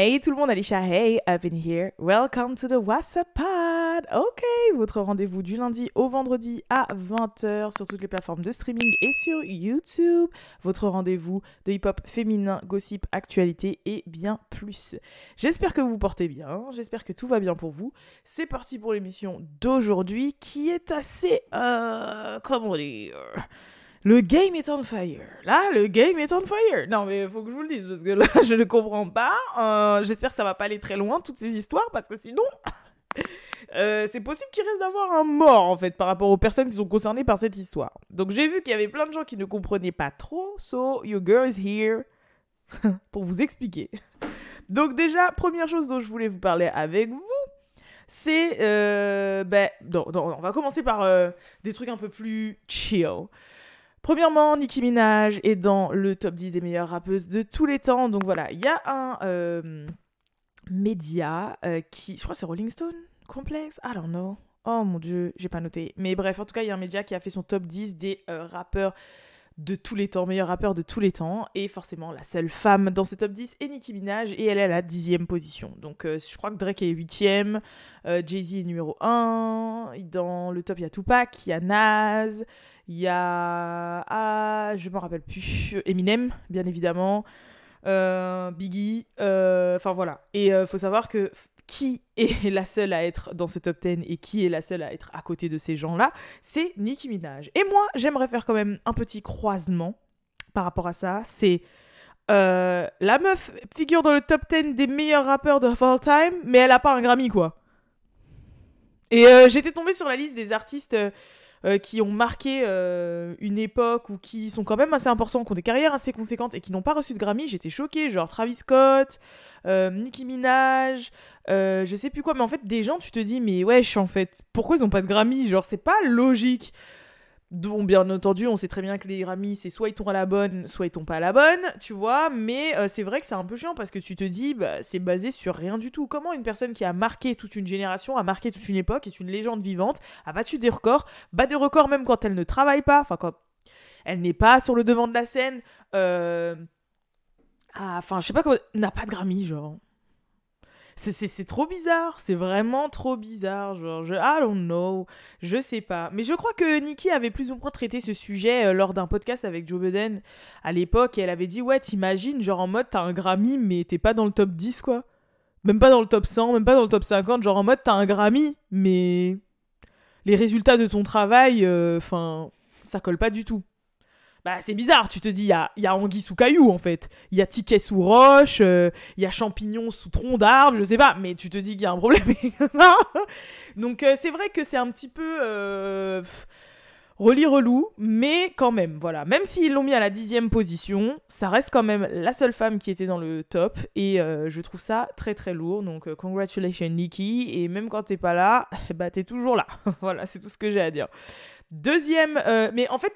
Hey tout le monde, Alicia, hey, up in here. Welcome to the WhatsApp Pod. Ok, votre rendez-vous du lundi au vendredi à 20h sur toutes les plateformes de streaming et sur YouTube. Votre rendez-vous de hip-hop féminin, gossip, actualité et bien plus. J'espère que vous vous portez bien, j'espère que tout va bien pour vous. C'est parti pour l'émission d'aujourd'hui qui est assez... Euh, comment dire le game est on fire. Là, le game est on fire. Non, mais il faut que je vous le dise parce que là, je ne comprends pas. Euh, j'espère que ça va pas aller très loin, toutes ces histoires, parce que sinon, euh, c'est possible qu'il reste d'avoir un mort, en fait, par rapport aux personnes qui sont concernées par cette histoire. Donc, j'ai vu qu'il y avait plein de gens qui ne comprenaient pas trop. So, your girl is here pour vous expliquer. Donc, déjà, première chose dont je voulais vous parler avec vous, c'est. Euh, ben, on va commencer par des trucs un peu plus chill. Premièrement, Nicki Minaj est dans le top 10 des meilleures rappeuses de tous les temps. Donc voilà, il y a un euh, média euh, qui. Je crois que c'est Rolling Stone Complex I don't know. Oh mon dieu, j'ai pas noté. Mais bref, en tout cas, il y a un média qui a fait son top 10 des euh, rappeurs de tous les temps, meilleurs rappeurs de tous les temps. Et forcément, la seule femme dans ce top 10 est Nicki Minaj et elle est à la dixième position. Donc je crois que Drake est huitième, Jay-Z est numéro 1. Dans le top, il y a Tupac, il y a Nas, il y a. Ah, je me rappelle plus. Eminem, bien évidemment. Euh, Biggie. Euh, enfin voilà. Et il euh, faut savoir que qui est la seule à être dans ce top 10 et qui est la seule à être à côté de ces gens-là, c'est Nicki Minaj. Et moi, j'aimerais faire quand même un petit croisement par rapport à ça. C'est la meuf figure dans le top 10 des meilleurs rappeurs de all time, mais elle a pas un Grammy, quoi. Et j'étais tombée sur la liste des artistes euh, qui ont marqué euh, une époque ou qui sont quand même assez importants, qui ont des carrières assez conséquentes et qui n'ont pas reçu de Grammy, j'étais choquée. Genre Travis Scott, euh, Nicki Minaj, je sais plus quoi. Mais en fait, des gens, tu te dis, mais wesh, en fait, pourquoi ils n'ont pas de Grammy? Genre, c'est pas logique. Bon, bien entendu, on sait très bien que les Grammys, c'est soit ils tombent à la bonne, soit ils tombent pas à la bonne, tu vois. Mais euh, c'est vrai que c'est un peu chiant parce que tu te dis, bah, c'est basé sur rien du tout. Comment une personne qui a marqué toute une génération, a marqué toute une époque, est une légende vivante, a battu des records, bat des records même quand elle ne travaille pas, enfin quand elle n'est pas sur le devant de la scène, euh... enfin, je sais pas comment, n'a pas de Grammy, genre. C'est trop bizarre, c'est vraiment trop bizarre. Genre, je, I don't know, je sais pas. Mais je crois que Nikki avait plus ou moins traité ce sujet euh, lors d'un podcast avec Joe Biden à l'époque. Et elle avait dit Ouais, t'imagines, genre en mode, t'as un Grammy, mais t'es pas dans le top 10, quoi. Même pas dans le top 100, même pas dans le top 50. Genre en mode, t'as un Grammy, mais les résultats de ton travail, euh, enfin, ça colle pas du tout bah, c'est bizarre. Tu te dis, il y a, y a anguille sous caillou, en fait. Il y a ticket sous roche, euh, il y a champignon sous tronc d'arbre, je sais pas. Mais tu te dis qu'il y a un problème. Donc, euh, c'est vrai que c'est un petit peu. Euh, relou, mais quand même, voilà. Même s'ils l'ont mis à la dixième position, ça reste quand même la seule femme qui était dans le top, et je trouve ça très très lourd. Donc, congratulations Nikki, et même quand t'es pas là, bah t'es toujours là. voilà, c'est tout ce que j'ai à dire. Deuxième, mais en fait,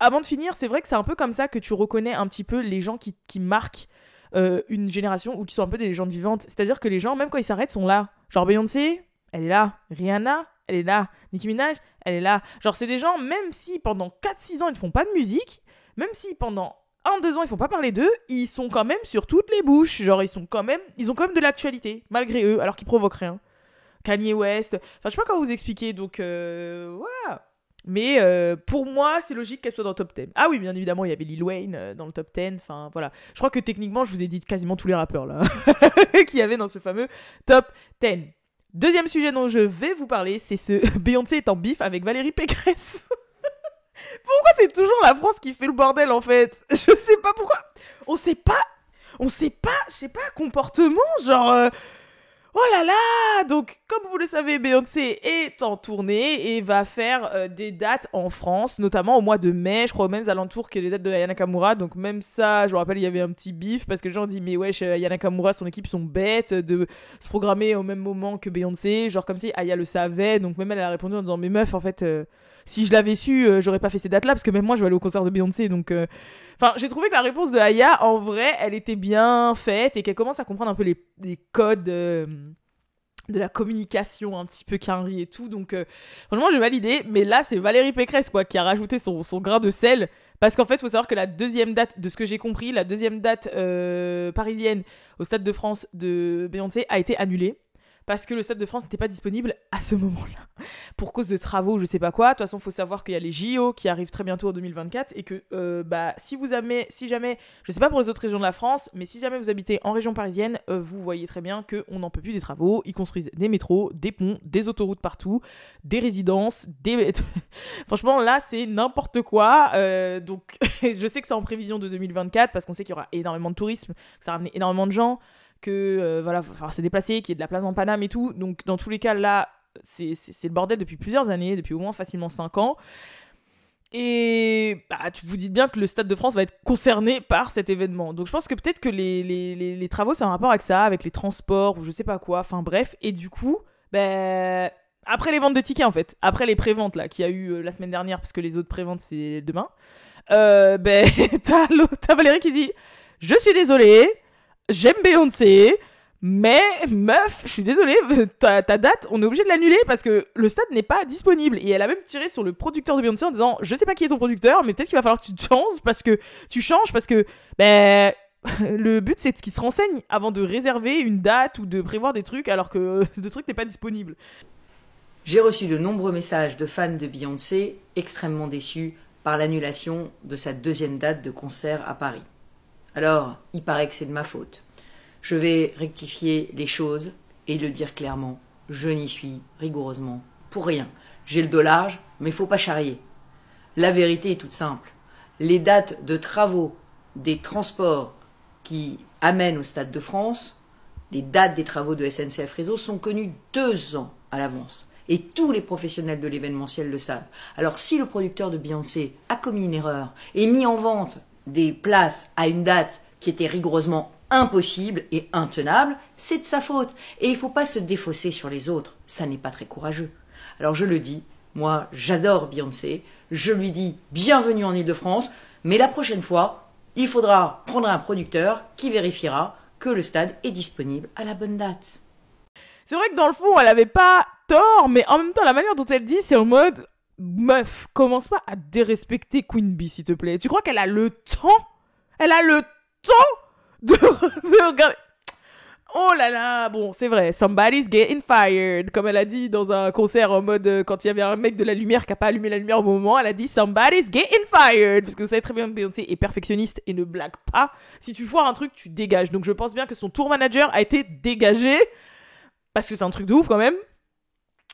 avant de finir, c'est vrai que c'est un peu comme ça que tu reconnais un petit peu les gens qui, marquent euh, une génération ou qui sont un peu des légendes vivantes. C'est-à-dire que les gens, même quand ils s'arrêtent, sont là. Genre Beyoncé, elle est là. Rihanna, elle est là. Nicki Minaj, elle est là. Genre, c'est des gens, même si pendant 4-6 ans, ils ne font pas de musique, même si pendant 1-2 ans, ils font pas parler d'eux, ils sont quand même sur toutes les bouches. Genre, ils sont quand même, ils ont quand même de l'actualité, malgré eux, alors qu'ils provoquent rien. Kanye West, enfin, je sais pas comment vous expliquer, donc euh, voilà. Mais euh, pour moi, c'est logique qu'elle soit dans le top 10. Ah oui, bien évidemment, il y avait Lil Wayne euh, dans le top 10. Enfin, voilà. Je crois que techniquement, je vous ai dit quasiment tous les rappeurs là qu'il y avait dans ce fameux top 10. Deuxième sujet dont je vais vous parler, c'est ce Beyoncé est en bif avec Valérie Pécresse. pourquoi c'est toujours la France qui fait le bordel en fait? Je sais pas pourquoi. On sait pas. On sait pas, je sais pas, comportement, genre. Euh, Oh là là Donc, comme vous le savez, Beyoncé est en tournée et va faire euh, des dates en France, notamment au mois de mai, je crois aux mêmes alentours que les dates de Ayana Kamura. Donc, même ça, je me rappelle, il y avait un petit bif parce que les gens disent Mais wesh, Ayana Kamura, son équipe sont bêtes de se programmer au même moment que Beyoncé. Genre, comme si Aya le savait. Donc, même elle a répondu en disant Mais meuf, en fait. Euh, si je l'avais su, euh, j'aurais pas fait ces dates-là, parce que même moi, je vais aller au concert de Beyoncé. Donc, euh, enfin, j'ai trouvé que la réponse de Aya, en vrai, elle était bien faite et qu'elle commence à comprendre un peu les, codes. Euh, de la communication un petit peu quinri et tout. Donc, franchement, j'ai validé. Mais là, c'est Valérie Pécresse, quoi, qui a rajouté son, grain de sel. Parce qu'en fait, il faut savoir que la deuxième date, de ce que j'ai compris, la deuxième date parisienne au Stade de France de Beyoncé a été annulée parce que le Stade de France n'était pas disponible à ce moment-là. Pour cause de travaux, je sais pas quoi. De toute façon, faut savoir qu'il y a les JO qui arrivent très bientôt en 2024 et que euh, bah, si vous avez, si jamais, je sais pas pour les autres régions de la France, mais si jamais vous habitez en région parisienne, euh, vous voyez très bien qu'on n'en peut plus des travaux. Ils construisent des métros, des ponts, des autoroutes partout, des résidences, des. Franchement, là, c'est n'importe quoi. Euh, donc, je sais que c'est en prévision de 2024 parce qu'on sait qu'il y aura énormément de tourisme, que ça va ramener énormément de gens que euh, voilà, va se déplacer, qu'il y ait de la place en Paname et tout. Donc dans tous les cas, là, c'est le bordel depuis plusieurs années, depuis au moins facilement 5 ans. Et bah, tu vous dites bien que le Stade de France va être concerné par cet événement. Donc je pense que peut-être que les, les, les, travaux, c'est un rapport avec ça, avec les transports ou je sais pas quoi. Enfin bref. Et du coup, ben... après les ventes de tickets en fait, après les préventes là, qu'il y a eu euh, la semaine dernière, parce que les autres préventes c'est demain, euh, ben t'as Valérie qui dit Je suis désolée, j'aime Beyoncé, mais meuf, je suis désolée, ta, date, on est obligé de l'annuler parce que le stade n'est pas disponible. Et elle a même tiré sur le producteur de Beyoncé en disant Je sais pas qui est ton producteur, mais peut-être qu'il va falloir que tu changes parce que tu changes parce que ben le but c'est qu'il se renseigne avant de réserver une date ou de prévoir des trucs alors que ce truc n'est pas disponible. J'ai reçu de nombreux messages de fans de Beyoncé extrêmement déçus par l'annulation de sa deuxième date de concert à Paris. Alors, il paraît que c'est de ma faute. Je vais rectifier les choses et le dire clairement. Je n'y suis rigoureusement pour rien. J'ai le dos large, mais faut pas charrier. La vérité est toute simple. Les dates de travaux des transports qui amènent au Stade de France, les dates des travaux de SNCF Réseau sont connues deux ans à l'avance. Et tous les professionnels de l'événementiel le savent. Alors si le producteur de Beyoncé a commis une erreur et mis en vente des places à une date qui était rigoureusement impossible et intenable, c'est de sa faute. Et il ne faut pas se défausser sur les autres, ça n'est pas très courageux. Alors je le dis, moi j'adore Beyoncé, je lui dis bienvenue en Ile-de-France, mais la prochaine fois, il faudra prendre un producteur qui vérifiera que le stade est disponible à la bonne date. C'est vrai que dans le fond, elle n'avait pas tort, mais en même temps, la manière dont elle dit, c'est en mode meuf, commence pas à dérespecter Queen Bee, s'il te plaît. Tu crois qu'elle a le temps? Elle a le temps de, regarder. Oh là là, bon, c'est vrai, somebody's getting fired. Comme elle a dit dans un concert en mode euh, quand il y avait un mec de la lumière qui a pas allumé la lumière au moment, elle a dit somebody's getting fired. Parce que vous savez très bien que Beyoncé est perfectionniste et ne blague pas. Si tu foires un truc, tu dégages. Donc je pense bien que son tour manager a été dégagé. Parce que c'est un truc de ouf quand même.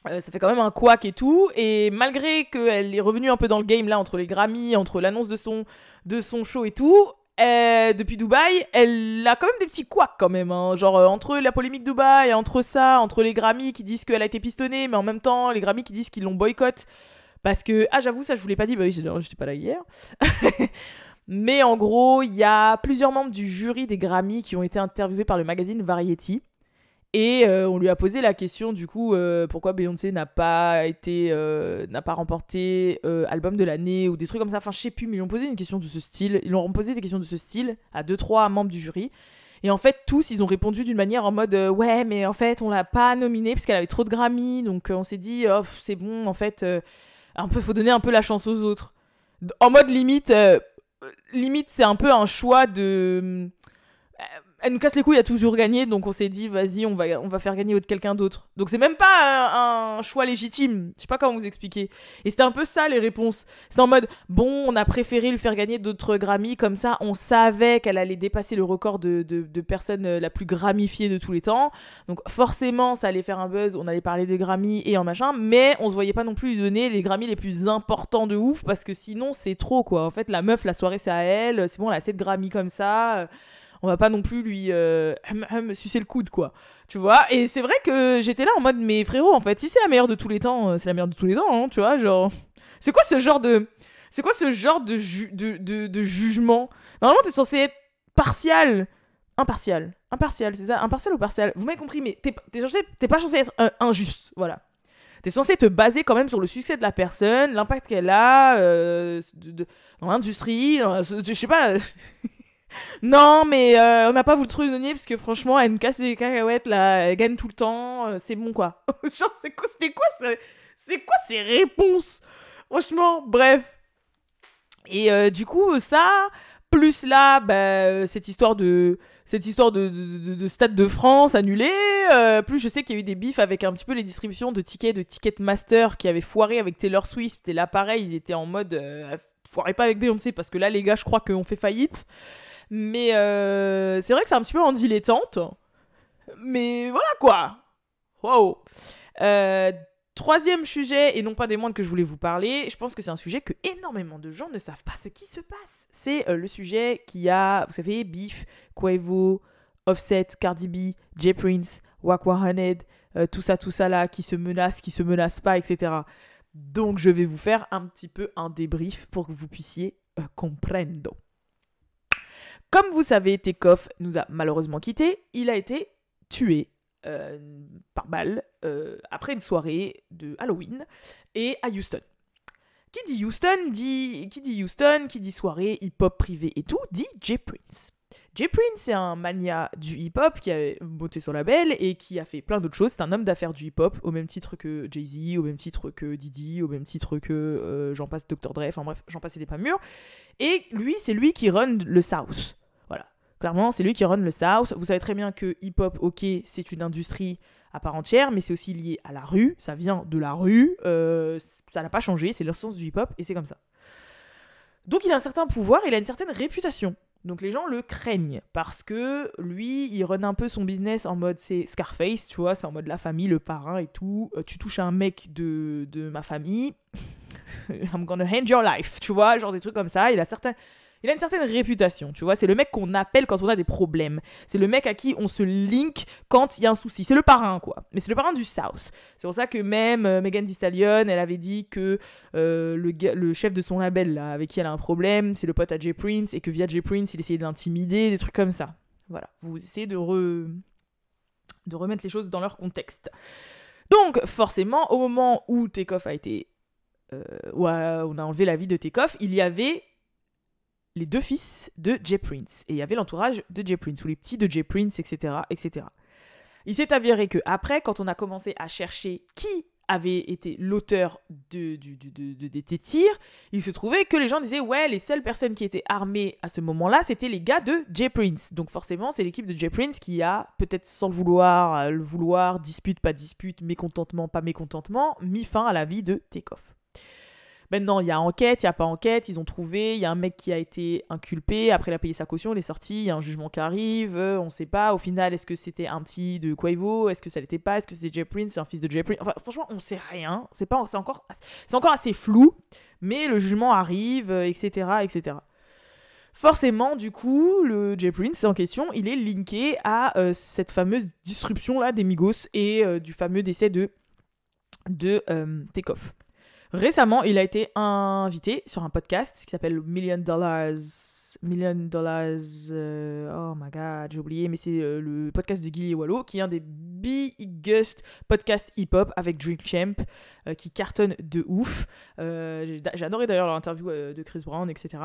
Euh, ça fait quand même un couac et tout. Et malgré qu'elle est revenue un peu dans le game là, entre les Grammys, entre l'annonce de son, de son show et tout, euh, depuis Dubaï, elle a quand même des petits couacs quand même. Hein. Genre euh, entre la polémique Dubaï, entre ça, entre les Grammys qui disent qu'elle a été pistonnée, mais en même temps les Grammys qui disent qu'ils l'ont boycott. Parce que, ah j'avoue, ça je vous l'ai pas dit, bah oui, j'étais pas là hier. mais en gros, il y a plusieurs membres du jury des Grammys qui ont été interviewés par le magazine Variety. Et euh, on lui a posé la question du coup euh, pourquoi Beyoncé n'a pas été euh, n'a pas remporté album de l'année ou des trucs comme ça. Enfin je sais plus mais ils ont posé une question de ce style. Ils ont posé des questions de ce style à deux trois membres du jury. Et en fait tous ils ont répondu d'une manière en mode ouais mais en fait on l'a pas nominée parce qu'elle avait trop de Grammy donc on s'est dit oh, c'est bon en fait un peu faut donner un peu la chance aux autres. En mode limite limite c'est un peu un choix de elle nous casse les couilles a toujours gagné, donc on s'est dit, vas-y, on va, on va faire gagner quelqu'un d'autre. Donc c'est même pas un, choix légitime. Je sais pas comment vous expliquer. Et c'était un peu ça les réponses. C'était en mode, bon, on a préféré le faire gagner d'autres Grammy, comme ça, on savait qu'elle allait dépasser le record de, de, personne euh, la plus gramifiée de tous les temps. Donc forcément, ça allait faire un buzz, on allait parler des Grammy et en machin, mais on se voyait pas non plus lui donner les Grammy les plus importants de ouf, parce que sinon, c'est trop, quoi. En fait, la meuf, la soirée, c'est à elle. C'est bon, elle a assez de Grammy comme ça on va pas non plus lui euh, sucer le coude quoi. Tu vois? Et c'est vrai que j'étais là en mode mais frérot en fait si c'est la meilleure de tous les temps euh, c'est la meilleure de tous les temps hein, tu vois genre. C'est quoi ce genre de c'est quoi ce genre de, de, de, jugement? Normalement t'es censé être partial. Impartial. Impartial c'est ça? Impartial ou partial? Vous m'avez compris mais t'es pas censé être euh, injuste voilà. T'es censé te baser quand même sur le succès de la personne, l'impact qu'elle a dans l'industrie, je sais pas. Non, mais euh, on n'a pas voulu trop lui donner parce que franchement, elle nous casse les cacahuètes là, elle gagne tout le temps, euh, c'est bon quoi. Genre, c'est quoi, c'était quoi, ce- c'est quoi ces réponses? Franchement, bref. Et euh, du coup, ça, plus là, bah, cette histoire de cette histoire de, de, de- de Stade de France annulée, plus je sais qu'il y a eu des bifs avec un petit peu les distributions de tickets de Ticketmaster qui avaient foiré avec Taylor Swift. Et là, pareil, ils étaient en mode foirez pas avec Beyoncé parce que là, les gars, je crois qu'on fait faillite. Mais euh, c'est vrai que c'est un petit peu en dilettante. Mais voilà quoi. Wow. Euh, troisième sujet, et non pas des moindres que je voulais vous parler, je pense que c'est un sujet que énormément de gens ne savent pas ce qui se passe. C'est euh, le sujet qui a, vous savez, Beef, Quavo, Offset, Cardi B, Jay Prince, Wak 100, euh, tout ça, tout ça là, qui se menace, qui se menace pas, etc. Donc je vais vous faire un petit peu un débrief pour que vous puissiez comprendre. Comme vous savez, Tekoff nous a malheureusement quittés. Il a été tué euh, par balle euh, après une soirée de Halloween et à Houston. Qui dit Houston dit qui dit Houston, qui dit soirée hip-hop privé et tout, dit Jay Prince. Jay Prince, c'est un mania du hip-hop qui a monté son label et qui a fait plein d'autres choses. C'est un homme d'affaires du hip-hop, au même titre que Jay-Z, au même titre que Diddy, au même titre que euh, j'en passe Dr. Dre, enfin bref, j'en passe des pas mûrs. Et lui, c'est lui qui run le South. Clairement, c'est lui qui run le South. Vous savez très bien que hip-hop, ok, c'est une industrie à part entière, mais c'est aussi lié à la rue. Ça vient de la rue. euh, ça n'a pas changé. C'est l'essence du hip-hop et c'est comme ça. Donc il a un certain pouvoir, il a une certaine réputation. Donc les gens le craignent parce que lui, il run un peu son business en mode c'est Scarface, tu vois, c'est en mode la famille, le parrain et tout. Euh, tu touches un mec de, de ma famille, I'm gonna hand your life, tu vois, genre des trucs comme ça. Il a certains, il a une certaine réputation, tu vois. C'est le mec qu'on appelle quand on a des problèmes. C'est le mec à qui on se link quand il y a un souci. C'est le parrain, quoi. Mais c'est le parrain du South. C'est pour ça que même euh, Megan Thee elle avait dit que euh, le, chef de son label, là, avec qui elle a un problème, c'est le pote à Jay Prince, et que via Jay Prince, il essayait de l'intimider, des trucs comme ça. Voilà. Vous essayez de, re- de remettre les choses dans leur contexte. Donc, forcément, au moment où Takeoff a été. euh, a- on a enlevé la vie de Takeoff, il y avait les deux fils de Jay Prince. Et il y avait l'entourage de Jay Prince, ou les petits de Jay Prince, etc. etc. Il s'est avéré que après, quand on a commencé à chercher qui avait été l'auteur de, de, de- des tirs, il se trouvait que les gens disaient ouais, les seules personnes qui étaient armées à ce moment-là, c'était les gars de Jay Prince. Donc forcément, c'est l'équipe de Jay Prince qui a, peut-être sans vouloir, euh, le vouloir, dispute, pas dispute, mécontentement, pas mécontentement, mis fin à la vie de Takeoff. Maintenant, il y a enquête, il n'y a pas enquête, ils ont trouvé, il y a un mec qui a été inculpé, après il a payé sa caution, il est sorti, il y a un jugement qui arrive, euh, on ne sait pas, au final, est-ce que c'était un petit de Quavo, est-ce que ça l'était pas, est-ce que c'était Jay Prince, c'est un fils de Jay Prince, enfin franchement, on sait rien, c'est encore, encore assez flou, mais le jugement arrive, euh, etc., etc. Forcément, du coup, le Jay Prince en question, il est linké à euh, cette fameuse disruption là des Migos et du fameux décès de de. Récemment, il a été invité sur un podcast qui s'appelle Million Dollars. Million Dollars. euh, oh my god, j'ai oublié, mais c'est euh, le podcast de Gilly Wallow, qui est un des biggest podcasts hip-hop avec Drink Champ, euh, qui cartonne de ouf. J'ai adoré d'ailleurs leur interview de Chris Brown, etc.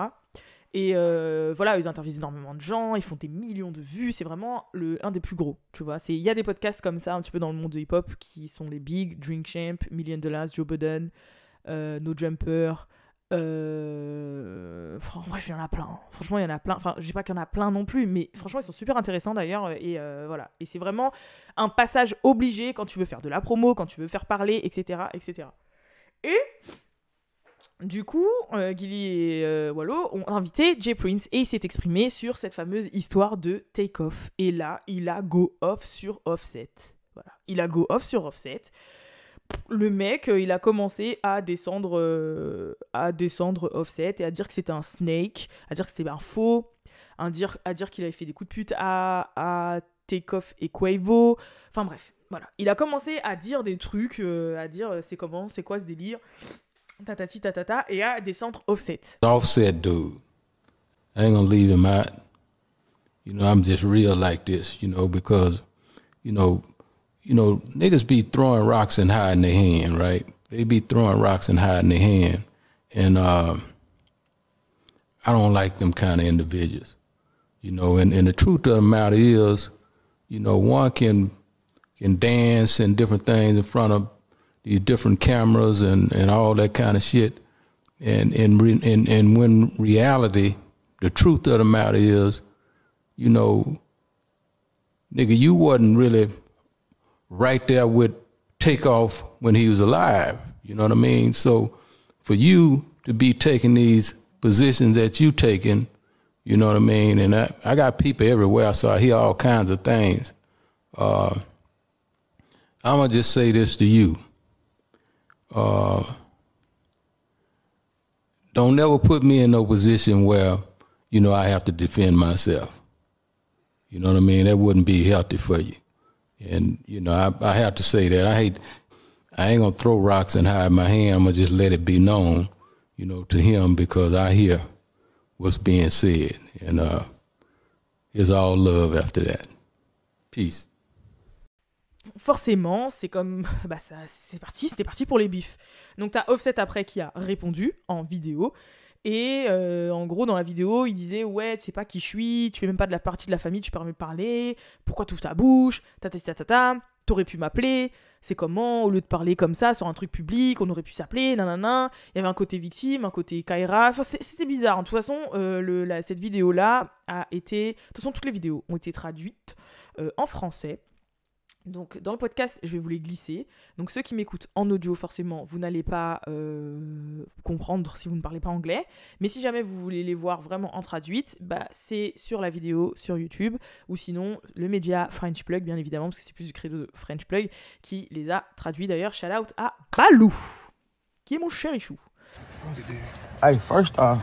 Et voilà, ils interviewent énormément de gens, ils font des millions de vues, c'est vraiment le, un des plus gros, tu vois. Il y a des podcasts comme ça un petit peu dans le monde de hip-hop qui sont les big, Drink Champ, Million Dollars, Joe Budden, No Jumper. Euh... fran- Bref, il y en a plein. Franchement, il y en a plein. Enfin, je dis pas qu'il y en a plein non plus, mais franchement, ils sont super intéressants d'ailleurs. Et euh, voilà. Et c'est vraiment un passage obligé quand tu veux faire de la promo, quand tu veux faire parler, etc. etc. Et du coup, euh, Gilly et euh, Wallo ont invité Jay Prince et il s'est exprimé sur cette fameuse histoire de take-off. Et là, il a go off sur Offset. Voilà. Il a go off sur Offset le mec, euh, il a commencé à descendre, euh, à descendre Offset et à dire que c'était un snake, à dire que c'était un faux, à dire, à dire qu'il avait fait des coups de pute à, à Takeoff et Quavo. Enfin bref, voilà. Il a commencé à dire des trucs, euh, à dire c'est comment, c'est quoi ce délire, tatati tatata, et à descendre Offset. Offset dude. I ain't gonna leave him out. You know, I'm just real like this, you know, because, you know, you know, niggas be throwing rocks and hiding their hand, right? They be throwing rocks and hiding their hand. And uh, I don't like them kind of individuals. You know, and, and the truth of the matter is, you know, one can can dance and different things in front of these different cameras and, and all that kind of shit. And and, re, and and when reality, the truth of the matter is, you know, nigga, you wasn't really right there with Takeoff when he was alive. You know what I mean? So for you to be taking these positions that you taking, you know what I mean? And I, I got people everywhere, so I hear all kinds of things. Uh, I'm gonna just say this to you. Uh, don't never put me in no position where, you know, I have to defend myself. You know what I mean? That wouldn't be healthy for you. And, you know, I, I have to say that. I hate, I ain't gonna throw rocks and hide my hand. I'm gonna just let it be known, you know, to him because I hear what's being said. And uh, it's all love after that. Peace. forcément, c'est comme. Bah, ça, c'est parti, c'était parti pour les bifs. Donc, t'as Offset après qui a répondu en vidéo. Et euh, en gros, dans la vidéo, il disait Ouais, tu sais pas qui je suis, tu fais même pas de la partie de la famille, tu peux me parler, pourquoi tu ouvres ta bouche, ta ta ta ta ta, t'aurais pu m'appeler, c'est comment, au lieu de parler comme ça sur un truc public, on aurait pu s'appeler, nanana. Il y avait un côté victime, un côté Kaira, enfin, c'était bizarre. De toute façon, euh, cette vidéo-là a été. De toute façon, toutes les vidéos ont été traduites euh, en français. Donc dans le podcast, je vais vous les glisser. Donc ceux qui m'écoutent en audio, forcément, vous n'allez pas euh, comprendre si vous ne parlez pas anglais. Mais si jamais vous voulez les voir vraiment en traduite, bah, c'est sur la vidéo sur YouTube. Ou sinon, le média French Plug, bien évidemment, parce que c'est plus du credo de French Plug, qui les a traduits d'ailleurs. Shout out à Balou, qui est mon chérichou. Hey, first off,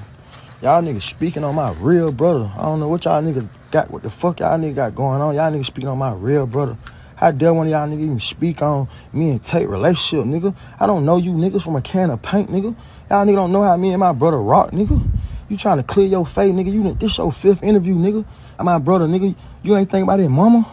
y'all niggas speaking on my real brother. I don't know what y'all niggas got, what the fuck y'all niggas got going on. Y'all niggas speaking on my real brother. How dare one of y'all niggas even speak on me and Tate relationship, nigga? I don't know you niggas from a can of paint, nigga. Y'all niggas don't know how me and my brother rock, nigga. You trying to clear your face, nigga. You this your fifth interview, nigga. And my brother, nigga, you ain't think about his mama.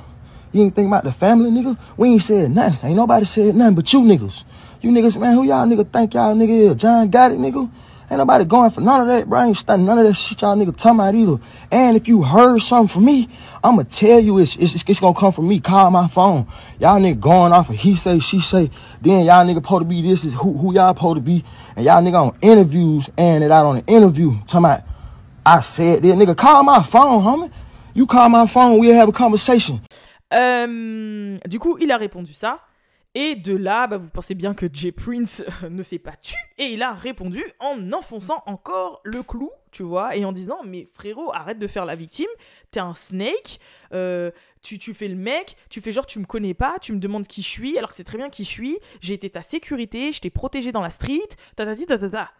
You ain't think about the family, nigga. We ain't said nothing. Ain't nobody said nothing but you niggas. You niggas, man, who y'all nigga think y'all nigga is? John got it, nigga. Ain't nobody going for none of that, bro. I ain't studying none of that shit y'all nigga talking about either. And if you heard something from me, I'ma tell you it's, it's, it's gonna come from me. Call my phone. Y'all nigga going off of he say, she say. Then y'all nigga supposed to be this is who, who y'all supposed to be. And y'all nigga on interviews and it out on an interview talking about, I said that nigga, call my phone, homie. You call my phone, we'll have a conversation. Um, du coup, il a répondu ça. Et de là, bah, vous pensez bien que Jay Prince euh, ne s'est pas tu. Et il a répondu en enfonçant encore le clou, tu vois, et en disant Mais frérot, arrête de faire la victime, t'es un snake, euh, tu, tu fais le mec, tu fais genre tu me connais pas, tu me demandes qui je suis, alors que c'est très bien qui je suis, j'ai été ta sécurité, je t'ai protégé dans la street, ta ta ta ta ta.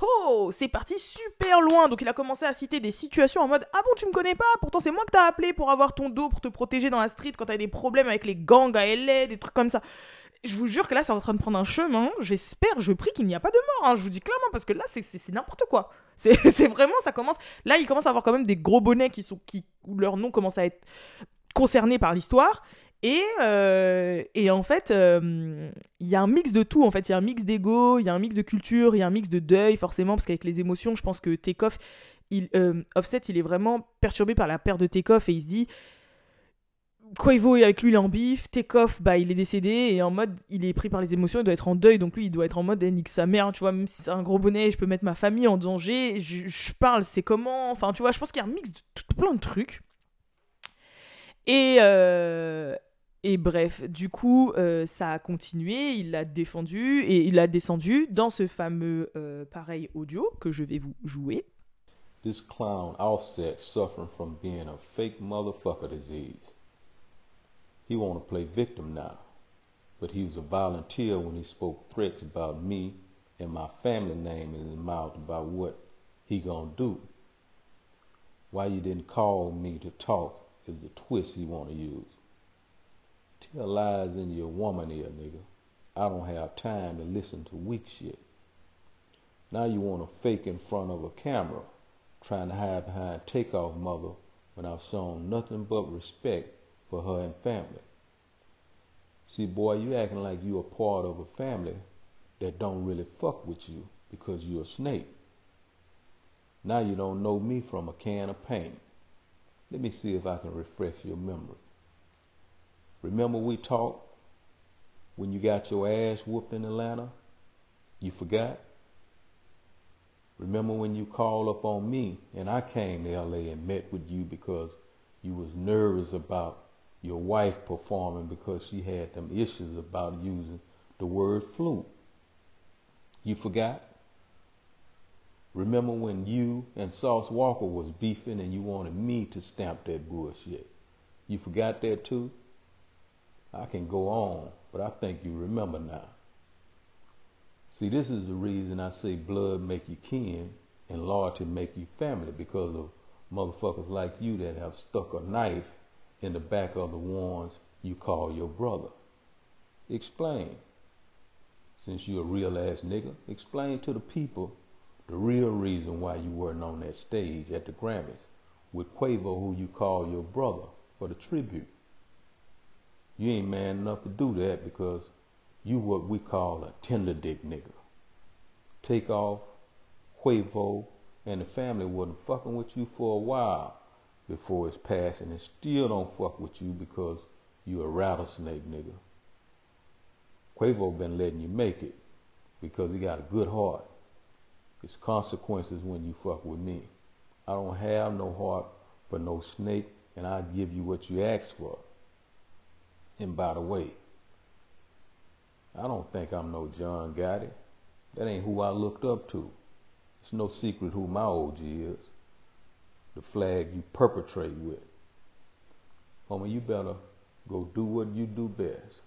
Oh, c'est parti super loin. Donc il a commencé à citer des situations en mode Ah bon, tu me connais pas? Pourtant, c'est moi que t'as appelé pour avoir ton dos, pour te protéger dans la street quand t'as des problèmes avec les gangs à LA, des trucs comme ça. Je vous jure que là, c'est en train de prendre un chemin. J'espère, je prie qu'il n'y a pas de mort. hein. Je vous dis clairement, parce que là, c'est- n'importe quoi. C'est c'est vraiment, ça commence. Là, il commence à avoir quand même des gros bonnets qui sont, qui, où leur nom commence à être concerné par l'histoire. Et, euh, et en fait, euh, il y a un mix de tout. En fait, il y a un mix d'ego, il y a un mix de culture, il y a un mix de deuil, forcément, parce qu'avec les émotions, je pense que Takeoff, il, euh, Offset, il est vraiment perturbé par la perte de Takeoff et il se dit. Quavo est avec lui, il est en bif. Takeoff, bah, il est décédé et en mode, il est pris par les émotions, il doit être en deuil, donc lui, il doit être en mode, eh, nique sa mère, tu vois, même si c'est un gros bonnet, je peux mettre ma famille en danger. Je, parle, c'est comment Enfin, tu vois, je pense qu'il y a un mix de plein de trucs. Et, et bref, du coup, euh, ça a continué, il l'a défendu et il a descendu dans ce fameux euh, pareil audio que je vais vous jouer. This clown Offset suffering from being a fake motherfucker disease. He want to play victim now, but he was a volunteer when he spoke threats about me and my family name in his mouth about what he gonna do. Why you didn't call me to talk is the twist he want to use. Tell lies in your woman ear, nigga. I don't have time to listen to weak shit. Now you want to fake in front of a camera, trying to hide behind takeoff mother when I've shown nothing but respect for her and family. See, boy, you acting like you a part of a family that don't really fuck with you because you're a snake. Now you don't know me from a can of paint. Let me see if I can refresh your memory. Remember we talked when you got your ass whooped in Atlanta? You forgot? Remember when you called up on me and I came to LA and met with you because you was nervous about your wife performing because she had them issues about using the word flute. You forgot? Remember when you and Sauce Walker was beefing and you wanted me to stamp that bullshit? You forgot that too? I can go on, but I think you remember now. See, this is the reason I say blood make you kin and loyalty make you family because of motherfuckers like you that have stuck a knife in the back of the ones you call your brother. Explain. Since you're a real ass nigga, explain to the people the real reason why you weren't on that stage at the Grammys with Quavo, who you call your brother, for the tribute. You ain't man enough to do that because you what we call a tender dick nigga. Take off, Quavo, and the family wasn't fucking with you for a while before it's passing and still don't fuck with you because you a rattlesnake nigga. Quavo been letting you make it because he got a good heart. It's consequences when you fuck with me. I don't have no heart for no snake and I give you what you ask for. And by the way, I don't think I'm no John Gotti. That ain't who I looked up to. It's no secret who my OG is. The flag you perpetrate with. Homie, you better go do what you do best.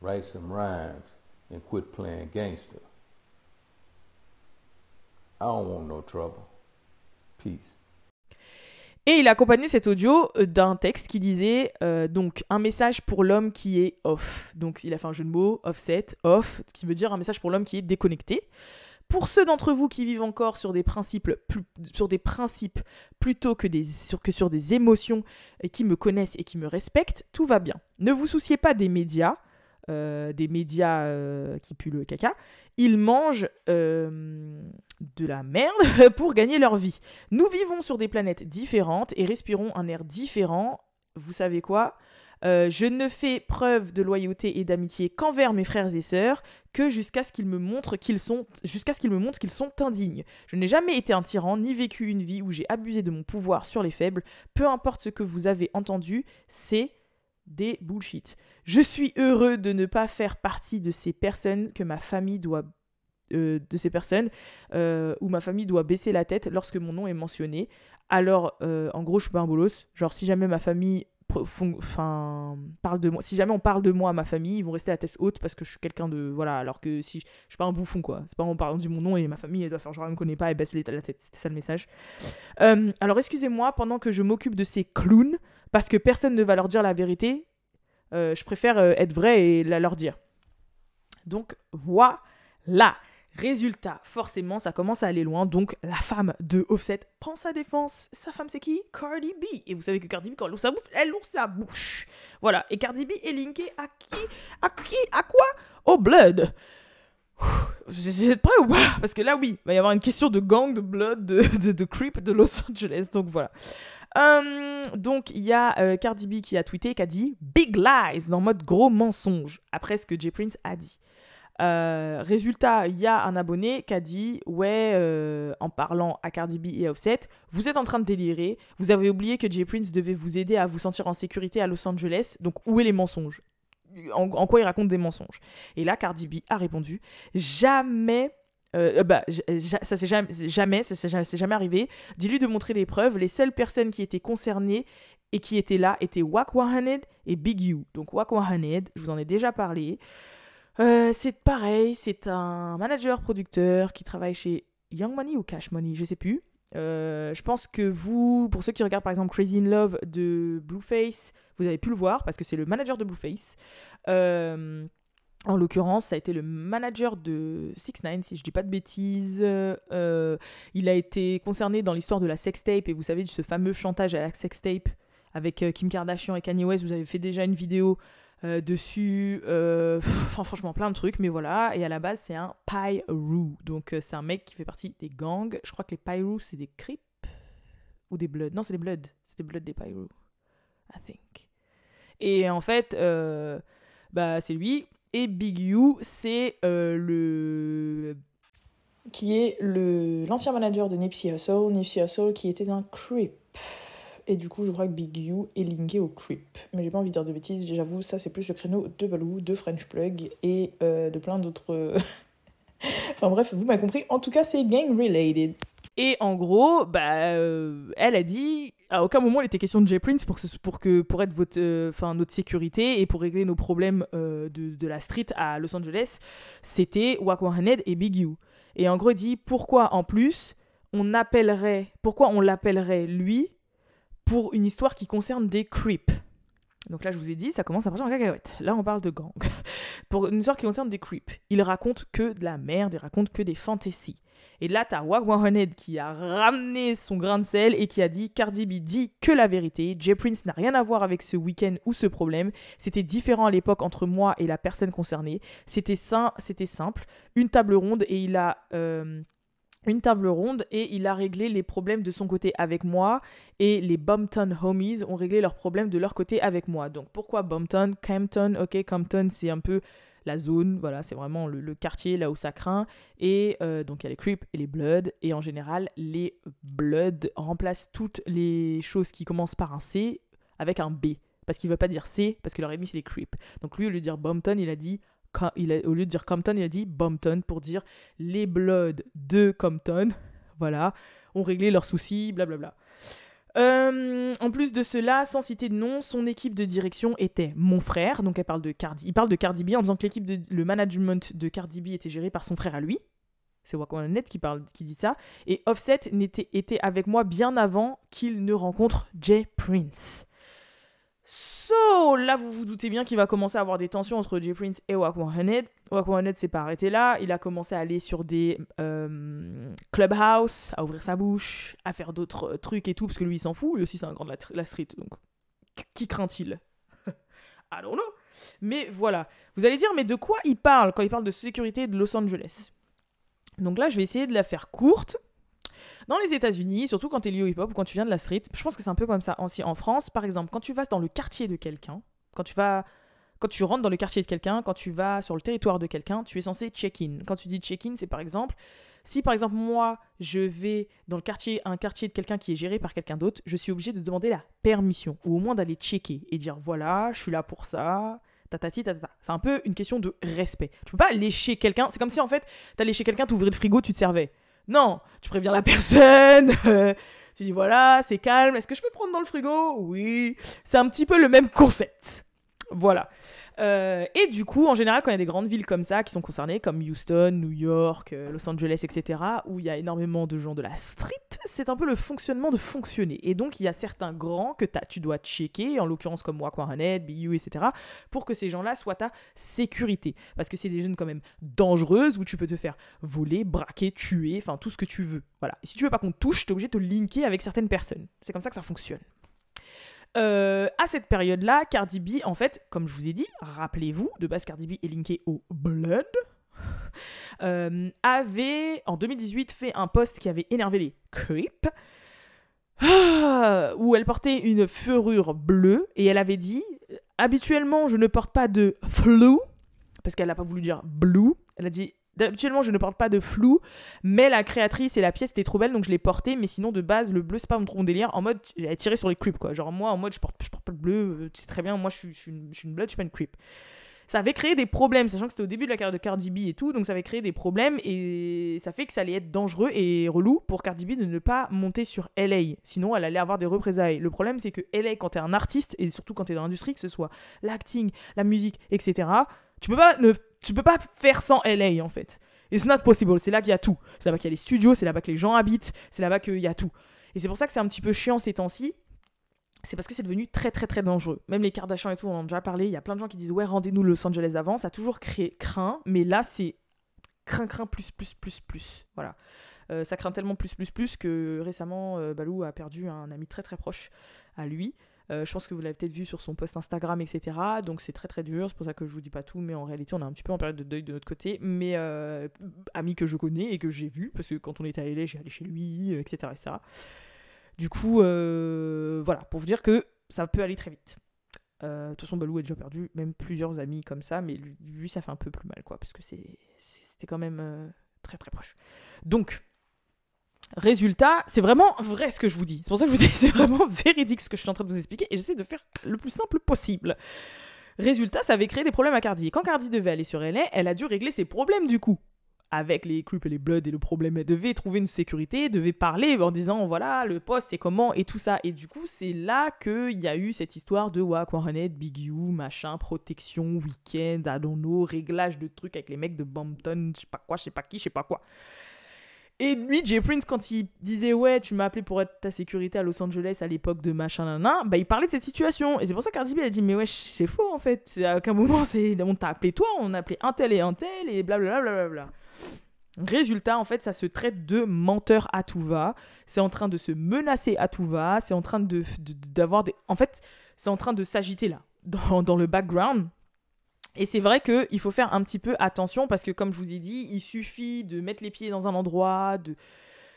Write some rhymes and quit playing gangster. I don't want no trouble. Peace. Et il a accompagné cet audio euh, d'un texte qui disait euh, donc un message pour l'homme qui est off. Donc il a fait un jeu de mots, offset, off, qui veut dire un message pour l'homme qui est déconnecté. Pour ceux d'entre vous qui vivent encore sur des principes, plus, sur des principes plutôt que, des, sur, que sur des émotions et qui me connaissent et qui me respectent, tout va bien. Ne vous souciez pas des médias, euh, des médias qui puent le caca. Ils mangent euh, de la merde pour gagner leur vie. Nous vivons sur des planètes différentes et respirons un air différent. Vous savez quoi? Euh, je ne fais preuve de loyauté et d'amitié qu'envers mes frères et sœurs que jusqu'à ce qu'ils me montrent qu'ils sont jusqu'à ce qu'ils me montrent qu'ils sont indignes. Je n'ai jamais été un tyran ni vécu une vie où j'ai abusé de mon pouvoir sur les faibles. Peu importe ce que vous avez entendu, c'est des bullshit. Je suis heureux de ne pas faire partie de ces personnes que ma famille doit euh, de ces personnes euh, où ma famille doit baisser la tête lorsque mon nom est mentionné. Alors, euh, en gros, je suis pas un bolos. Genre, si jamais ma famille enfin parle de moi si jamais on parle de moi à ma famille ils vont rester à tête haute parce que je suis quelqu'un de voilà alors que si je, je suis pas un bouffon quoi c'est pas en parlant du mon nom et ma famille elle doit faire genre elle me connaît pas et baisse la tête c'était ça le message alors excusez-moi pendant que je m'occupe de ces clowns parce que personne ne va leur dire la vérité euh, je préfère euh, être vrai et la leur dire donc voilà Résultat, forcément, ça commence à aller loin. Donc, la femme de Offset prend sa défense. Sa femme, c'est qui? Cardi B. Et vous savez que Cardi B, quand elle ouvre sa bouche, elle ouvre sa bouche. Voilà. Et Cardi B est linkée à qui? À qui? À quoi? Au Blood. Vous êtes prêts ou pas? Parce que là, oui, il va y avoir une question de gang, de blood, de, de, de creep de Los Angeles. Donc voilà. Euh, donc il y a euh, Cardi B qui a tweeté, qui a dit Big Lies, dans mode gros mensonge, après ce que Jay Prince a dit. Euh, résultat, il y a un abonné qui a dit Ouais, euh, en parlant à Cardi B et Offset, vous êtes en train de délirer. Vous avez oublié que Jay Prince devait vous aider à vous sentir en sécurité à Los Angeles. Donc, où est les mensonges? En, en quoi il raconte des mensonges? Et là, Cardi B a répondu Jamais. Euh, bah, ça c'est jamais, jamais, ça jamais, jamais arrivé. Dis-lui de montrer les preuves. Les seules personnes qui étaient concernées et qui étaient là étaient Wak Wahaned et Big U. Donc Wak Wahaned, je vous en ai déjà parlé. Euh, c'est pareil, c'est un manager producteur qui travaille chez Young Money ou Cash Money, je sais plus. Euh, je pense que vous, pour ceux qui regardent par exemple Crazy in Love de Blueface, vous avez pu le voir parce que c'est le manager de Blueface. Euh, en l'occurrence, ça a été le manager de 6 9 si je dis pas de bêtises. il a été concerné dans l'histoire de la sextape et vous savez de ce fameux chantage à la sextape avec Kim Kardashian et Kanye West. Vous avez fait déjà une vidéo euh, dessus, euh, enfin franchement plein de trucs, mais voilà. Et à la base, c'est un Pyru. Donc euh, c'est un mec qui fait partie des gangs. Je crois que les Pyru, c'est des Crips ou des Bloods. Non, c'est des Bloods. C'était Blood des Pyro, I think. Et en fait, euh, bah, c'est lui. Et Big U, c'est euh, le qui est le l'ancien manager de Nipsey Hussle, Nipsey Hussle qui était un creep. Et du coup, je crois que Big U est linké au creep. Mais j'ai pas envie de dire de bêtises, j'avoue, ça c'est plus le créneau de Baloo, de French Plug et euh, de plein d'autres. enfin bref, vous m'avez compris. En tout cas, c'est gang related. Et en gros, bah, euh, elle a dit, à aucun moment il était question de Jay Prince pour, que, pour, que, pour être votre, euh, notre sécurité et pour régler nos problèmes euh, de, de la street à Los Angeles. C'était Wahaned et Big U. Et en gros, il dit pourquoi en plus on appellerait, pourquoi on l'appellerait lui pour une histoire qui concerne des creeps? Donc là, je vous ai dit, ça commence à partir en cacahuète. Là, on parle de gang. pour une histoire qui concerne des creeps. Il raconte que de la merde, il raconte que des fantaisies. Et là, t'as Wag qui a ramené son grain de sel et qui a dit Cardi B dit que la vérité. Jay Prince n'a rien à voir avec ce week-end ou ce problème. C'était différent à l'époque entre moi et la personne concernée. C'était sim- c'était simple. Une table ronde et il a. euh, une table ronde et il a réglé les problèmes de son côté avec moi et les Bumpton homies ont réglé leurs problèmes de leur côté avec moi. Donc pourquoi Bumpton Campton, ok, Campton c'est un peu la zone, voilà, c'est vraiment le, quartier là où ça craint. Et euh, donc il y a les Crips et les Bloods et en général les Bloods remplacent toutes les choses qui commencent par un C avec un B. Parce qu'il veut pas dire C, parce que leur ennemi c'est les Crips. Donc lui, au lieu de dire Bumpton, il a dit il au lieu de dire Compton, il a dit Bumpton pour dire les Bloods de Compton, voilà, ont réglé leurs soucis, blablabla. Euh, en plus de cela, sans citer de nom, son équipe de direction était mon frère. Donc elle parle de Cardi. Il parle de Cardi B en disant que l'équipe de le management de Cardi B était géré par son frère à lui. C'est Net qui parle, qui dit ça. Et Offset était avec moi bien avant qu'il ne rencontre Jay Prince. So, là, vous vous doutez bien qu'il va commencer à avoir des tensions entre Jay Prince et Wak Wahaned. Wak Wahaned s'est pas arrêté là. Il a commencé à aller sur des euh, clubhouse, à ouvrir sa bouche, à faire d'autres euh, trucs et tout, parce que lui, il s'en fout. Lui aussi, c'est un grand de la, tr- la street. Donc, Qu- qui craint-il? I don't know. Mais voilà. Vous allez dire, mais de quoi il parle quand il parle de sécurité de Los Angeles? Donc là, je vais essayer de la faire courte. Dans les États-Unis, surtout quand tu es lié au hip-hop ou quand tu viens de la street, je pense que c'est un peu comme ça aussi en France. Par exemple, quand tu vas dans le quartier de quelqu'un, quand tu vas quand tu rentres dans le quartier de quelqu'un, quand tu vas sur le territoire de quelqu'un, tu es censé check-in. Quand tu dis check-in, c'est par exemple, si par exemple moi, je vais dans le quartier, un quartier de quelqu'un qui est géré par quelqu'un d'autre, je suis obligé de demander la permission, ou au moins d'aller checker et dire voilà, je suis là pour ça, tatati tatata. C'est un peu une question de respect. Tu peux pas lécher quelqu'un, c'est comme si en fait, t'allais chez quelqu'un, t'ouvrais le frigo, tu te servais. Non, tu préviens la personne, tu dis voilà, c'est calme, est-ce que je peux prendre dans le frigo? Oui, c'est un petit peu le même concept. Voilà. Euh, et du coup, en général, quand il y a des grandes villes comme ça qui sont concernées, comme Houston, New York, euh, Los Angeles, etc., où il y a énormément de gens de la street, c'est un peu le fonctionnement de fonctionner. Et donc, il y a certains grands que tu dois checker, en l'occurrence comme Wak Wahaned, BU, etc., pour que ces gens-là soient ta sécurité. Parce que c'est des zones quand même dangereuses où tu peux te faire voler, braquer, tuer, enfin tout ce que tu veux. Voilà. Et si tu veux pas qu'on touche, t'es obligé de te linker avec certaines personnes. C'est comme ça que ça fonctionne. Euh, à cette période-là, Cardi B, en fait, comme je vous ai dit, rappelez-vous, de base Cardi B est linké au Blood, euh, avait en 2018 fait un post qui avait énervé les creeps, ah, où elle portait une ferrure bleue et elle avait dit habituellement je ne porte pas de flou parce qu'elle n'a pas voulu dire blue, elle a dit habituellement je ne porte pas de flou, mais la créatrice et la pièce étaient trop belles donc je l'ai portée, mais sinon de base le bleu c'est pas mon délire. En mode j'ai tiré sur les creeps quoi, genre moi en mode je porte, porte pas de bleu, euh, tu sais très bien, moi je suis, je suis une, je suis une blood, je suis pas une creep. Ça avait créé des problèmes, sachant que c'était au début de la carrière de Cardi B et tout, donc ça avait créé des problèmes et ça fait que ça allait être dangereux et relou pour Cardi B de ne pas monter sur LA. Sinon, elle allait avoir des représailles. Le problème, c'est que LA, quand t'es un artiste et surtout quand t'es dans l'industrie, que ce soit l'acting, la musique, etc., tu peux pas ne, tu peux pas faire sans LA en fait. It's not possible. C'est là qu'il y a tout. C'est là-bas qu'il y a les studios, c'est là-bas que les gens habitent, c'est là-bas qu'il y a tout. Et c'est pour ça que c'est un petit peu chiant ces temps-ci. C'est parce que c'est devenu très très très dangereux. Même les Kardashians et tout, on en a déjà parlé. Il y a plein de gens qui disent ouais, rendez-nous Los Angeles avant. Ça a toujours créé craint, mais là c'est craint craint plus plus plus plus. Voilà. Euh, ça craint tellement plus plus plus que récemment euh, Balou a perdu un ami très très proche à lui. Euh, je pense que vous l'avez peut-être vu sur son post Instagram, etc. Donc c'est très très dur, c'est pour ça que je vous dis pas tout, mais en réalité on est un petit peu en période de deuil de notre côté. Mais euh, ami que je connais et que j'ai vu, parce que quand on était allé, j'ai allé chez lui, euh, etc., etc. Du coup, voilà, pour vous dire que ça peut aller très vite. De toute façon, Balou a déjà perdu même plusieurs amis comme ça, mais lui, lui, ça fait un peu plus mal, quoi, parce que c'était quand même très très proche. Donc, résultat, c'est vraiment vrai ce que je vous dis. C'est pour ça que je vous dis, c'est vraiment véridique ce que je suis en train de vous expliquer, et j'essaie de faire le plus simple possible. Résultat, ça avait créé des problèmes à Cardi. Quand Cardi devait aller sur LA, elle a dû régler ses problèmes du coup. Avec les Crips et les Bloods et le problème, elle devait trouver une sécurité, devait parler en disant voilà, le poste c'est comment et tout ça. Et du coup, c'est là qu'il y a eu cette histoire de Wack, Warrenet, Big U, machin, protection, week-end, I don't know, réglage de trucs avec les mecs de Bampton, je sais pas quoi, je sais pas qui, je sais pas quoi. Et lui, Jay Prince, quand il disait ouais, tu m'as appelé pour être ta sécurité à Los Angeles à l'époque de machin nanan, bah il parlait de cette situation. Et c'est pour ça que Cardi B a dit mais ouais, c'est faux en fait. À aucun moment c'est on t'a appelé toi, on a appelé un tel et un tel et blablabla. blablabla. Résultat, en fait, ça se traite de menteur à tout va. C'est en train de se menacer à tout va. C'est en train de d'avoir des. En fait, c'est en train de s'agiter là, dans le background. Et c'est vrai qu'il faut faire un petit peu attention parce que, comme je vous ai dit, il suffit de mettre les pieds dans un endroit. De...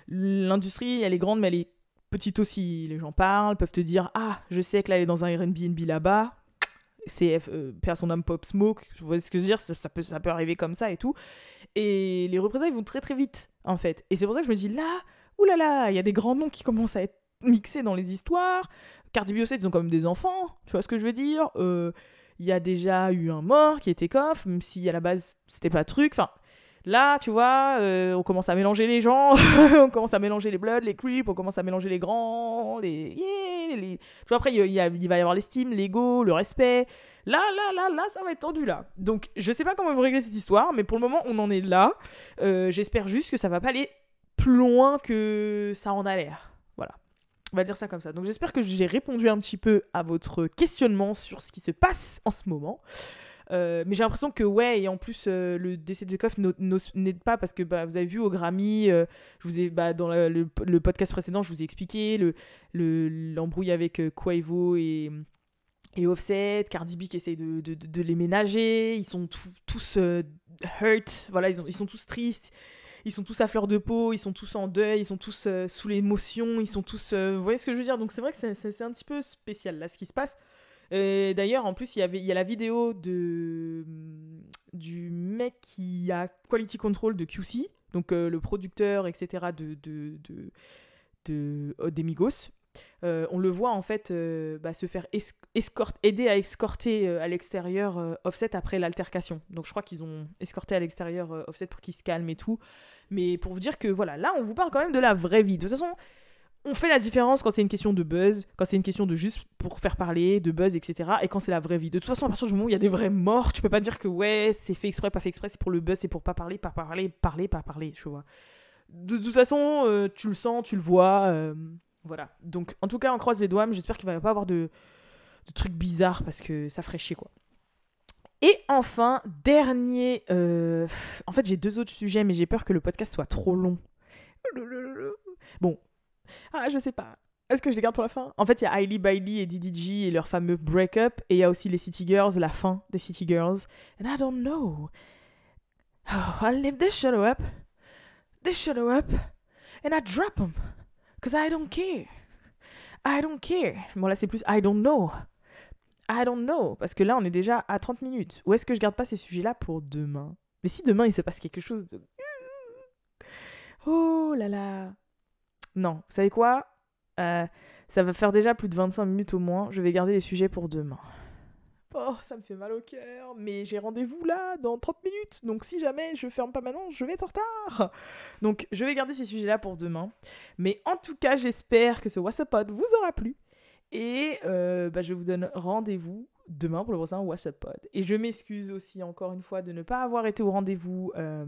L'industrie, elle est grande, mais elle est petite aussi. Les gens parlent, peuvent te dire Ah, je sais que là, elle est dans un Airbnb là-bas. C'est euh, perd son âme Pop Smoke. Je vois ce que je veux dire, ça, peut, ça peut arriver comme ça et tout. Et les représailles vont très très vite, en fait. Et c'est pour ça que je me dis Là, oulala, il y a des grands noms qui commencent à être mixés dans les histoires. Cardi B ils ont quand même des enfants. Tu vois ce que je veux dire Euh, il y a déjà eu un mort qui était coff, même si à la base c'était pas truc. Enfin, là, tu vois, euh, on commence à mélanger les gens, on commence à mélanger les Bloods, les Creeps, on commence à mélanger les grands, les. Tu vois, après, il va y avoir l'estime, l'ego, le respect. Là, là, là, là, ça va être tendu là. Donc, je sais pas comment vont régler cette histoire, mais pour le moment, on en est là. Euh, J'espère juste que ça va pas aller plus loin que ça en a l'air. On va dire ça comme ça. Donc j'espère que j'ai répondu un petit peu à votre questionnement sur ce qui se passe en ce moment. Euh, mais j'ai l'impression que ouais et en plus euh, le décès de Koff n'aide pas parce que bah, vous avez vu au Grammy euh, je vous ai bah, dans le, podcast précédent je vous ai expliqué le le- l'embrouille avec Quavo et et Offset, Cardi B qui essaye de, de, les ménager, ils sont tous- hurt, voilà, ils, ont, ils sont tous tristes, ils sont tous à fleur de peau, ils sont tous en deuil, ils sont tous euh, sous l'émotion, ils sont tous... euh, vous voyez ce que je veux dire? Donc c'est vrai que c'est- un petit peu spécial là ce qui se passe. D'ailleurs, en plus, il y, avait, il y a la vidéo de, du mec qui a Quality Control de QC, donc euh, le producteur, etc. de, de, de, de, Migos. Euh, on le voit en fait euh, bah, se faire aider à escorter euh, à l'extérieur Offset après l'altercation. Donc je crois qu'ils ont escorté à l'extérieur Offset pour qu'il se calme et tout. Mais pour vous dire que voilà, là on vous parle quand même de la vraie vie. De toute façon, on fait la différence quand c'est une question de buzz, quand c'est une question de juste pour faire parler, de buzz, etc. Et quand c'est la vraie vie. De toute façon, à partir du moment où il y a des vrais morts, tu peux pas dire que ouais, c'est fait exprès, pas fait exprès, c'est pour le buzz, c'est pour pas parler, pas parler, parler, pas parler, tu vois. De, toute façon, tu le sens, tu le vois. Voilà. Donc, en tout cas, on croise les doigts, mais j'espère qu'il va pas avoir de, trucs bizarres parce que ça ferait chier, quoi. Et enfin, dernier. euh, En fait, j'ai deux autres sujets, mais j'ai peur que le podcast soit trop long. Bon. Ah, je sais pas. Est-ce que je les garde pour la fin? En fait, il y a Hailey Bailey et DDG et leur fameux break-up. Et il y a aussi les City Girls, la fin des City Girls. And I don't know. Oh, I live this shadow up. This shadow up. And I drop. Cause I don't care. I don't care. Bon, là, c'est plus I don't know. I don't know. Parce que là, on est déjà à 30 minutes. Ou est-ce que je garde pas ces sujets-là pour demain? Mais si demain, il se passe quelque chose de... Oh là là. Non, vous savez quoi? Euh, Ça va faire déjà plus de 25 minutes au moins. Je vais garder les sujets pour demain. Oh, ça me fait mal au cœur. Mais j'ai rendez-vous là dans 30 minutes. Donc si jamais je ferme pas maintenant, je vais être en retard. Donc je vais garder ces sujets-là pour demain. Mais en tout cas, j'espère que ce WhatsApp vous aura plu. Et euh, bah, je vous donne rendez-vous demain pour le prochain WhatsApp Pod. Et je m'excuse aussi encore une fois de ne pas avoir été au rendez-vous euh,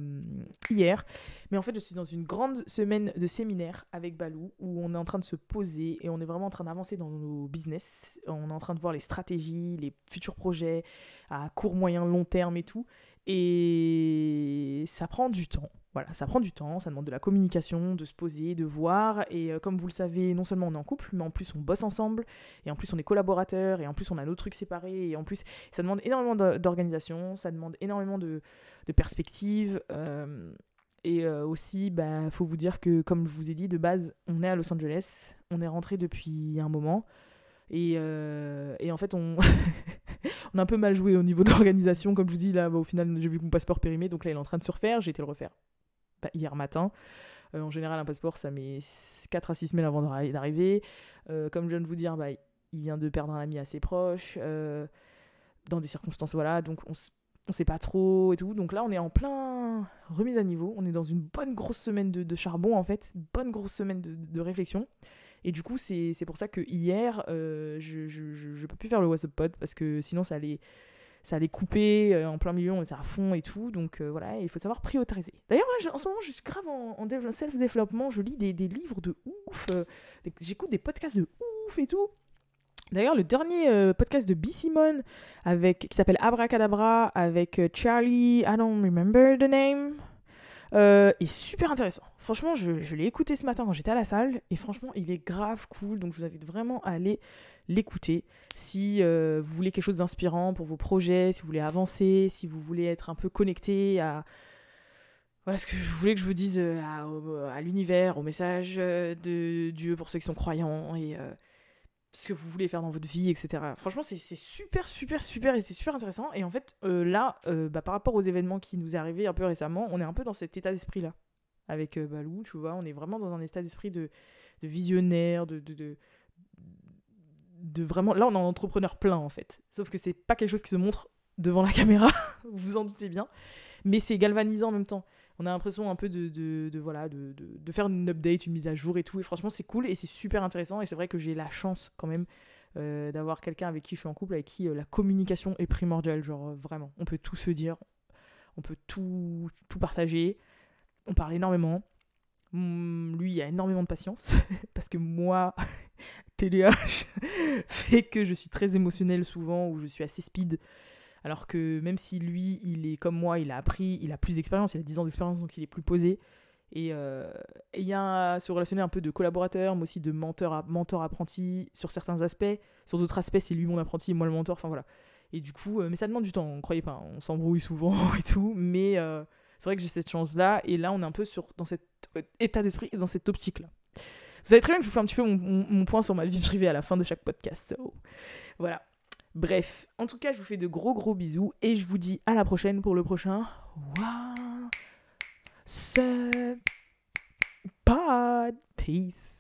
hier. Mais en fait, je suis dans une grande semaine de séminaire avec Balou où on est en train de se poser et on est vraiment en train d'avancer dans nos business. On est en train de voir les stratégies, les futurs projets à court, moyen, long terme et tout. Et ça prend du temps. Voilà, ça prend du temps, ça demande de la communication, de se poser, de voir. Et euh, comme vous le savez, non seulement on est en couple, mais en plus on bosse ensemble, et en plus on est collaborateurs, et en plus on a nos trucs séparés, et en plus ça demande énormément d'o- d'organisation, ça demande énormément de, de perspectives. euh, Et euh, aussi, bah, faut vous dire que, comme je vous ai dit, de base, on est à Los Angeles. On est rentré depuis un moment. Et, et en fait, on... on a un peu mal joué au niveau de l'organisation. Comme je vous dis, là, bah, au final, j'ai vu que mon passeport périmé. Donc là, il est en train de se refaire. J'ai été le refaire hier matin. Euh, en général, un passeport, ça met 4 à 6 semaines avant d'arri- d'arriver. Euh, comme je viens de vous dire, bah, il vient de perdre un ami assez proche. euh, dans des circonstances, voilà. Donc on, on sait pas trop et tout. Donc là, on est en plein remise à niveau. On est dans une bonne grosse semaine de, charbon, en fait. Bonne grosse semaine de, réflexion. Et du coup, c'est pour ça que hier, je, peux plus faire le WhatsApp pod parce que sinon, ça allait, ça allait couper euh, en plein milieu, on était à fond et tout. Donc euh, voilà, il faut savoir prioriser. D'ailleurs, là, en ce moment, je suis grave en, en dév- self-développement. Je lis des, livres de ouf. euh, J'écoute des podcasts de ouf et tout. D'ailleurs, le dernier podcast de B. Simone avec, qui s'appelle Abracadabra avec Charlie, I don't remember the name, est super intéressant. Franchement, je l'ai écouté ce matin quand j'étais à la salle et franchement, il est grave cool. Donc, je vous invite vraiment à aller l'écouter si euh, vous voulez quelque chose d'inspirant pour vos projets, si vous voulez avancer, si vous voulez être un peu connecté à voilà ce que je voulais que je vous dise euh, à, l'univers, au message euh, de Dieu pour ceux qui sont croyants et ce que vous voulez faire dans votre vie, etc. Franchement, c'est super, super, super et c'est super intéressant. Et en fait, là, bah, par rapport aux événements qui nous est arrivé un peu récemment, on est un peu dans cet état d'esprit-là. Avec Balou, tu vois, on est vraiment dans un état d'esprit de, visionnaire, de, de vraiment. Là, on est en entrepreneur plein, en fait. Sauf que c'est pas quelque chose qui se montre devant la caméra, vous vous en doutez bien. Mais c'est galvanisant en même temps. On a l'impression un peu de, de, voilà, de, de, de faire une update, une mise à jour et tout. Et franchement, c'est cool et c'est super intéressant. Et c'est vrai que j'ai la chance quand même euh, d'avoir quelqu'un avec qui je suis en couple, avec qui euh, la communication est primordiale. Genre euh, vraiment, on peut tout se dire, on peut tout, tout partager. On parle énormément. Hum, lui, a énormément de patience parce que moi, TDAH fait que je suis très émotionnelle souvent ou je suis assez speed. Alors que même si lui, il est comme moi, il a appris, il a plus d'expérience, il a 10 ans d'expérience, donc il est plus posé. Et euh, il y a se relationner un peu de collaborateur, mais aussi de mentor, à- mentor sur certains aspects. Sur d'autres aspects, c'est lui mon apprenti et moi le mentor. Enfin voilà. Et du coup, euh, mais ça demande du temps, croyez pas, on s'embrouille souvent et tout. Mais euh, c'est vrai que j'ai cette chance-là. Et là, on est un peu sur, dans cet euh, état d'esprit, dans cette optique-là. Vous savez très bien que je vous fais un petit peu mon, point sur ma vie privée à la fin de chaque podcast. Voilà. Bref, en tout cas, je vous fais de gros gros bisous et je vous dis à la prochaine pour le prochain. Wow. Pod. Peace.